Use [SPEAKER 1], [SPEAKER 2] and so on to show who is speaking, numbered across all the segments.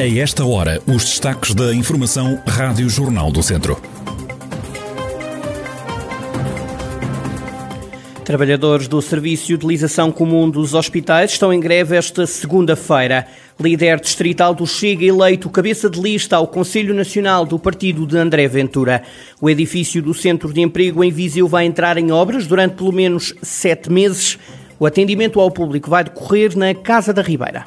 [SPEAKER 1] A esta hora, os destaques da Informação Rádio Jornal do Centro.
[SPEAKER 2] Trabalhadores do Serviço de Utilização Comum dos Hospitais estão em greve esta segunda-feira. Líder distrital do Chega eleito cabeça de lista ao Conselho Nacional do Partido de André Ventura. O edifício do Centro de Emprego em Viseu vai entrar em obras durante pelo menos sete meses. O atendimento ao público vai decorrer na Casa da Ribeira.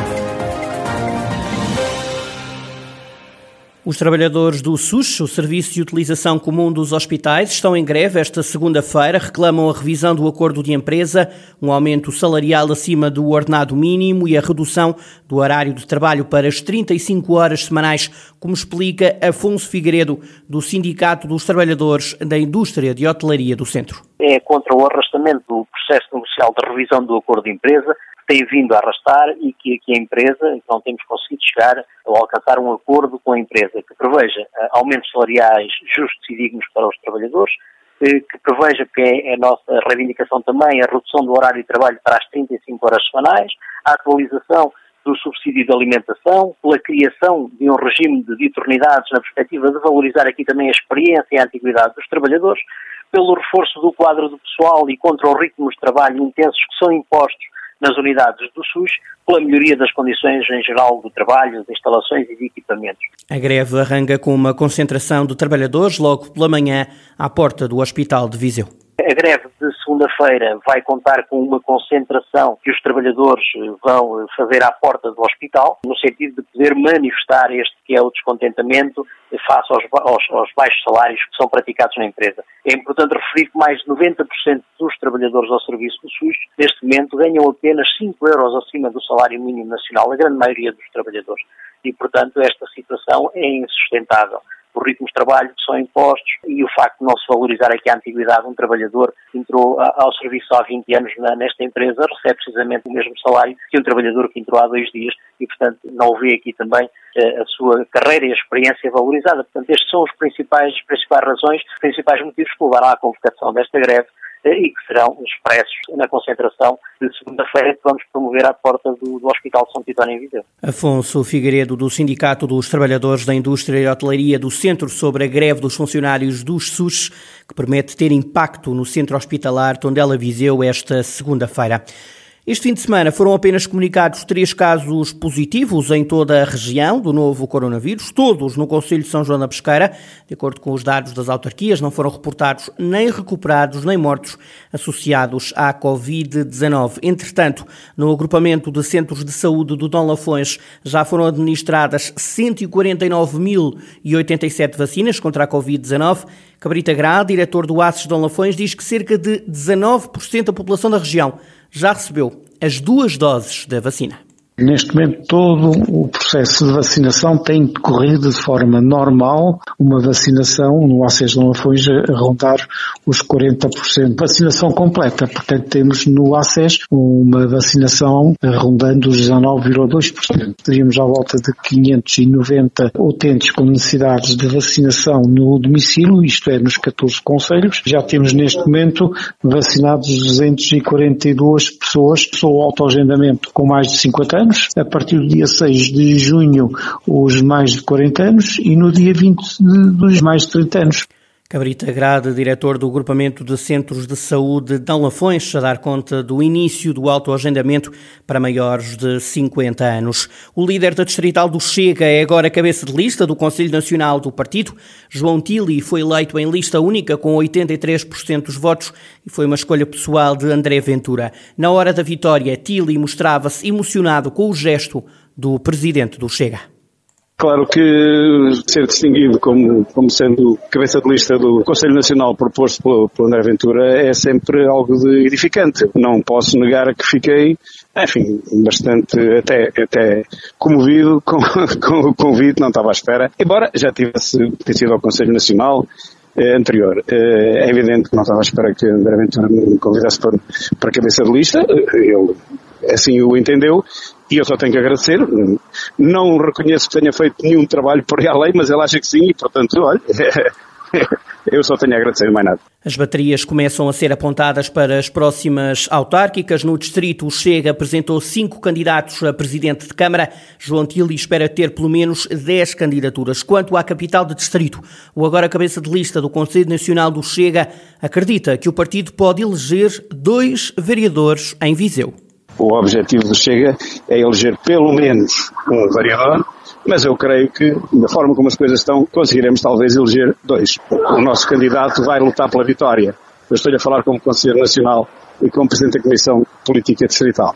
[SPEAKER 2] Os trabalhadores do SUS, o Serviço de Utilização Comum dos Hospitais, estão em greve esta segunda-feira, reclamam a revisão do acordo de empresa, um aumento salarial acima do ordenado mínimo e a redução do horário de trabalho para as 35 horas semanais, como explica Afonso Figueiredo, do Sindicato dos Trabalhadores da Indústria de Hotelaria do Centro.
[SPEAKER 3] É contra o arrastamento do processo negocial de revisão do acordo de empresa, tem vindo a arrastar e que, que a empresa, não temos conseguido chegar a alcançar um acordo com a empresa que preveja uh, aumentos salariais justos e dignos para os trabalhadores, uh, que preveja, que é a nossa reivindicação também, a redução do horário de trabalho para as 35 horas semanais, a atualização do subsídio de alimentação, pela criação de um regime de diuturnidades na perspectiva de valorizar aqui também a experiência e a antiguidade dos trabalhadores, pelo reforço do quadro do pessoal e contra os ritmos de trabalho intensos que são impostos nas unidades do SUS pela melhoria das condições em geral do trabalho, de instalações e de equipamentos.
[SPEAKER 2] A greve arranca com uma concentração de trabalhadores logo pela manhã à porta do Hospital de Viseu.
[SPEAKER 3] A greve de segunda-feira vai contar com uma concentração que os trabalhadores vão fazer à porta do hospital, no sentido de poder manifestar este que é o descontentamento face aos, aos, aos baixos salários que são praticados na empresa. É importante referir que mais de 90% dos trabalhadores ao serviço do SUS, neste momento, ganham apenas 5 euros acima do salário mínimo nacional, a grande maioria dos trabalhadores. E, portanto, esta situação é insustentável ritmos de trabalho que são impostos e o facto de não se valorizar aqui a antiguidade. Um trabalhador que entrou ao serviço há 20 anos nesta empresa recebe precisamente o mesmo salário que um trabalhador que entrou há dois dias e, portanto, não vê aqui também eh, a sua carreira e a experiência valorizada. Portanto, estes são os principais, principais razões, os principais motivos que levaram à convocação desta greve e que serão expressos na concentração de segunda-feira que vamos promover à porta do, do Hospital São Titónio em Viseu.
[SPEAKER 2] Afonso Figueiredo, do Sindicato dos Trabalhadores da Indústria e Hotelaria do Centro sobre a greve dos funcionários dos SUS, que promete ter impacto no centro hospitalar Tondela Viseu esta segunda-feira. Este fim de semana foram apenas comunicados três casos positivos em toda a região do novo coronavírus, todos no Conselho de São João da Pesqueira. De acordo com os dados das autarquias, não foram reportados nem recuperados nem mortos associados à Covid-19. Entretanto, no agrupamento de centros de saúde do Dom Lafões já foram administradas 149.087 vacinas contra a Covid-19. Cabrita Gra, diretor do ACES Dom Lafões, diz que cerca de 19% da população da região já recebeu as duas doses da vacina.
[SPEAKER 4] Neste momento, todo o processo de vacinação tem decorrido de forma normal, uma vacinação no ACES de Lafões a rondar os 40%. Vacinação completa, portanto, temos no ACES uma vacinação rondando os 19,2%. Teríamos à volta de 590 utentes com necessidades de vacinação no domicílio, isto é, nos 14 conselhos. Já temos neste momento vacinados 242 pessoas, sou autoagendamento com mais de 50 anos anos, a partir do dia 6 de junho os mais de 40 anos e no dia 20 dos mais de 30 anos.
[SPEAKER 2] Cabrita Grade, diretor do Agrupamento de Centros de Saúde de Lafões, a dar conta do início do autoagendamento para maiores de 50 anos. O líder da Distrital do Chega é agora cabeça de lista do Conselho Nacional do Partido. João Tili foi eleito em lista única com 83% dos votos e foi uma escolha pessoal de André Ventura. Na hora da vitória, Tili mostrava-se emocionado com o gesto do presidente do Chega.
[SPEAKER 5] Claro que ser distinguido como, como sendo cabeça de lista do Conselho Nacional proposto pelo, pelo André Ventura é sempre algo de edificante. Não posso negar que fiquei, enfim, bastante até, até comovido com, com o convite, não estava à espera. Embora já tivesse sido ao Conselho Nacional, eh, anterior. Eh, é evidente que não estava à espera que André Ventura me convidasse para, para cabeça de lista, ele assim o entendeu, e eu só tenho que agradecer. Não reconheço que tenha feito nenhum trabalho por à lei, mas ele acha que sim, e portanto, olha, Eu só tenho a agradecer, mais nada.
[SPEAKER 2] As baterias começam a ser apontadas para as próximas autárquicas. No distrito, o Chega apresentou cinco candidatos a presidente de Câmara. João Tili espera ter pelo menos dez candidaturas. Quanto à capital de distrito, o agora cabeça de lista do Conselho Nacional do Chega acredita que o partido pode eleger dois vereadores em Viseu.
[SPEAKER 5] O objetivo do Chega é eleger pelo menos um vereador mas eu creio que, da forma como as coisas estão, conseguiremos talvez eleger dois. O nosso candidato vai lutar pela vitória. Eu estou a falar como Conselheiro Nacional e como Presidente da Comissão Política Distrital.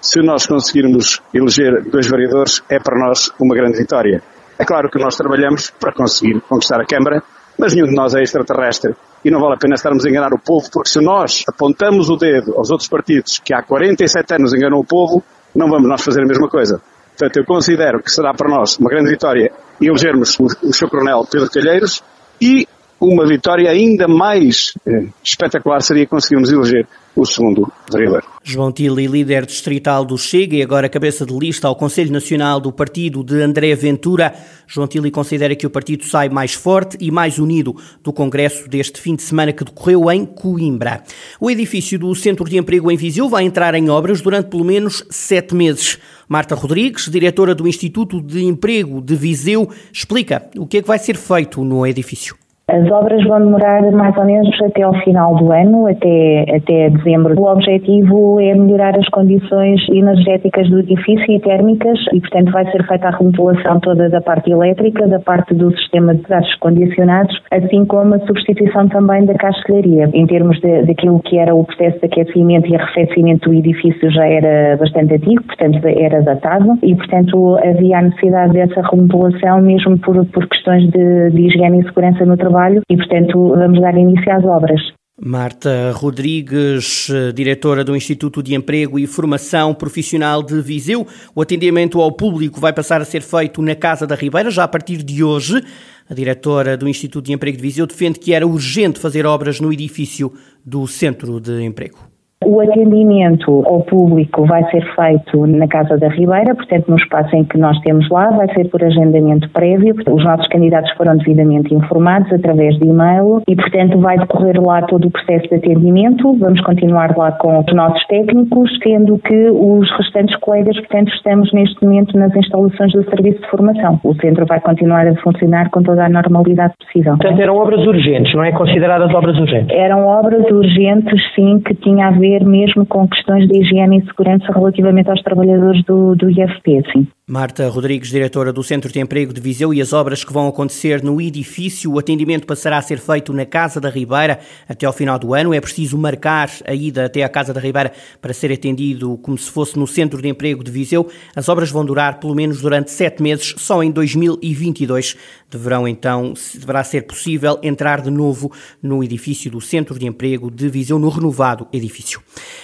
[SPEAKER 5] Se nós conseguirmos eleger dois vereadores, é para nós uma grande vitória. É claro que nós trabalhamos para conseguir conquistar a Câmara, mas nenhum de nós é extraterrestre e não vale a pena estarmos a enganar o povo, porque se nós apontamos o dedo aos outros partidos que há 47 anos enganam o povo, não vamos nós fazer a mesma coisa. Portanto, eu considero que será para nós uma grande vitória elegermos o, o Sr. Coronel Pedro Calheiros e uma vitória ainda mais eh, espetacular seria conseguirmos eleger o segundo vereador.
[SPEAKER 2] João Tili, líder distrital do Chega e agora cabeça de lista ao Conselho Nacional do Partido de André Ventura. João Tili considera que o partido sai mais forte e mais unido do congresso deste fim de semana que decorreu em Coimbra. O edifício do Centro de Emprego em Viseu vai entrar em obras durante pelo menos sete meses. Marta Rodrigues, diretora do Instituto de Emprego de Viseu, explica o que é que vai ser feito no edifício.
[SPEAKER 6] As obras vão demorar mais ou menos até ao final do ano, até, até dezembro. O objetivo é melhorar as condições energéticas do edifício e térmicas e, portanto, vai ser feita a remodelação toda da parte elétrica, da parte do sistema de gases condicionados, assim como a substituição também da castelharia. Em termos daquilo que era o processo de aquecimento e arrefecimento do edifício já era bastante antigo, portanto, era datado e, portanto, havia a necessidade dessa remodelação mesmo por, por questões de, de higiene e segurança no trabalho trabalho e, portanto, vamos dar início às obras.
[SPEAKER 2] Marta Rodrigues, diretora do Instituto de Emprego e Formação Profissional de Viseu. O atendimento ao público vai passar a ser feito na Casa da Ribeira já a partir de hoje. A diretora do Instituto de Emprego de Viseu defende que era urgente fazer obras no edifício do Centro de Emprego.
[SPEAKER 6] O atendimento ao público vai ser feito na Casa da Ribeira, portanto, no espaço em que nós temos lá, vai ser por agendamento prévio. Os nossos candidatos foram devidamente informados através de e-mail e, portanto, vai decorrer lá todo o processo de atendimento. Vamos continuar lá com os nossos técnicos, sendo que os restantes colegas, portanto, estamos neste momento nas instalações do serviço de formação. O centro vai continuar a funcionar com toda a normalidade possível.
[SPEAKER 2] Portanto, eram obras urgentes, não é? Consideradas obras urgentes?
[SPEAKER 6] Eram obras urgentes, sim, que tinha a ver ver mesmo com questões de higiene e segurança relativamente aos trabalhadores do, do IFP, sim.
[SPEAKER 2] Marta Rodrigues, diretora do Centro de Emprego de Viseu e as obras que vão acontecer no edifício. O atendimento passará a ser feito na Casa da Ribeira até ao final do ano. É preciso marcar a ida até à Casa da Ribeira para ser atendido como se fosse no Centro de Emprego de Viseu. As obras vão durar pelo menos durante sete meses, só em 2022 deverão então, deverá ser possível entrar de novo no edifício do Centro de Emprego de Viseu, no renovado edifício.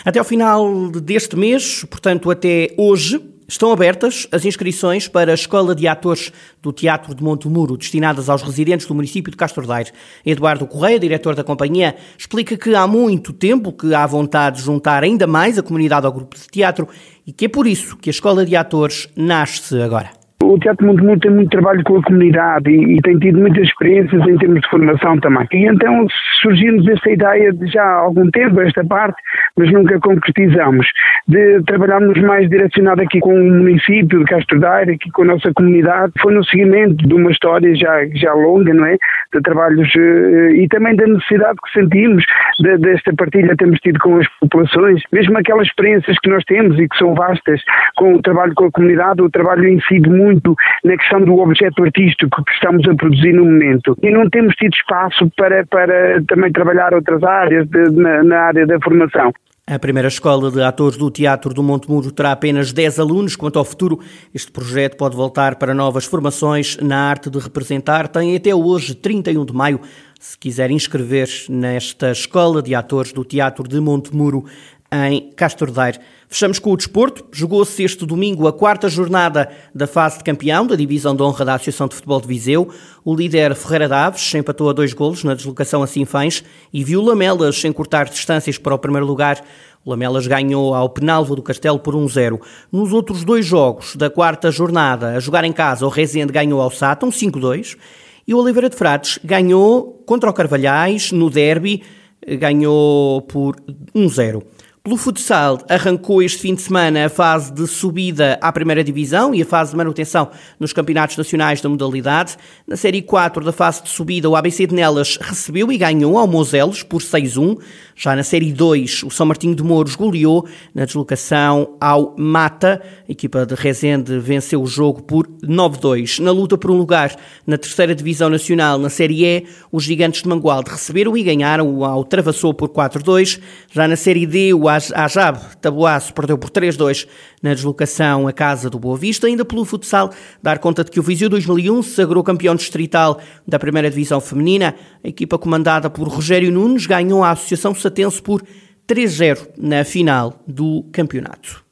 [SPEAKER 2] Até ao final deste mês, portanto até hoje, Estão abertas as inscrições para a Escola de Atores do Teatro de Montemuro, destinadas aos residentes do município de Castro Daire. Eduardo Correia, diretor da companhia, explica que há muito tempo que há vontade de juntar ainda mais a comunidade ao grupo de teatro e que é por isso que a Escola de Atores nasce agora.
[SPEAKER 7] O Teatro Montemuro tem muito trabalho com a comunidade e, e, tem tido muitas experiências em termos de formação também. E então surgiu-nos esta ideia de já há algum tempo, esta parte, mas nunca concretizamos, de trabalharmos mais direcionado aqui com o município de Castro Daire, aqui com a nossa comunidade. Foi no seguimento de uma história já, já longa, não é? De trabalhos uh, e também da necessidade que sentimos de, desta partilha que temos tido com as populações, mesmo aquelas experiências que nós temos e que são vastas, com o trabalho com a comunidade, o trabalho incide muito na questão do objeto artístico que estamos a produzir no momento. E não temos tido espaço para, para também trabalhar outras áreas de, na, na área da formação.
[SPEAKER 2] A primeira escola de atores do Teatro do Montemuro terá apenas 10 alunos. Quanto ao futuro, este projeto pode voltar para novas formações na arte de representar. Tem até hoje, 31 de maio, se quiser inscrever nesta escola de atores do Teatro de Montemuro em Castordeiro. Fechamos com o desporto. Jogou-se este domingo a quarta jornada da fase de campeão da divisão de honra da Associação de Futebol de Viseu. O líder Ferreira Daves empatou a dois golos na deslocação a Sinfãs e viu Lamelas encurtar distâncias para o primeiro lugar. Lamelas ganhou ao Penalvo do Castelo por 1-0. Nos outros dois jogos da quarta jornada, a jogar em casa, o Rezende ganhou ao Sátão 5-2 e o Oliveira de Frades ganhou contra o Carvalhais no derby, ganhou por 1-0. Pelo futsal, arrancou este fim de semana a fase de subida à primeira divisão e a fase de manutenção nos campeonatos nacionais da modalidade. Na Série 4 da fase de subida, o ABC de Nelas recebeu e ganhou ao Moselos por 6-1. Já na Série 2, o São Martinho de Mouros goleou na deslocação ao Mata. A equipa de Rezende venceu o jogo por 9-2. Na luta por um lugar na terceira divisão nacional, na Série E, os gigantes de Mangualde receberam e ganharam ao Travassou por 4-2. Já na Série D, o à Jab, Tabuaço perdeu por 3-2 na deslocação à casa do Boa Vista. Ainda pelo futsal, dar conta de que o Viseu 2001 se sagrou campeão distrital da primeira divisão feminina. A equipa comandada por Rogério Nunes ganhou a Associação Satense por 3-0 na final do campeonato.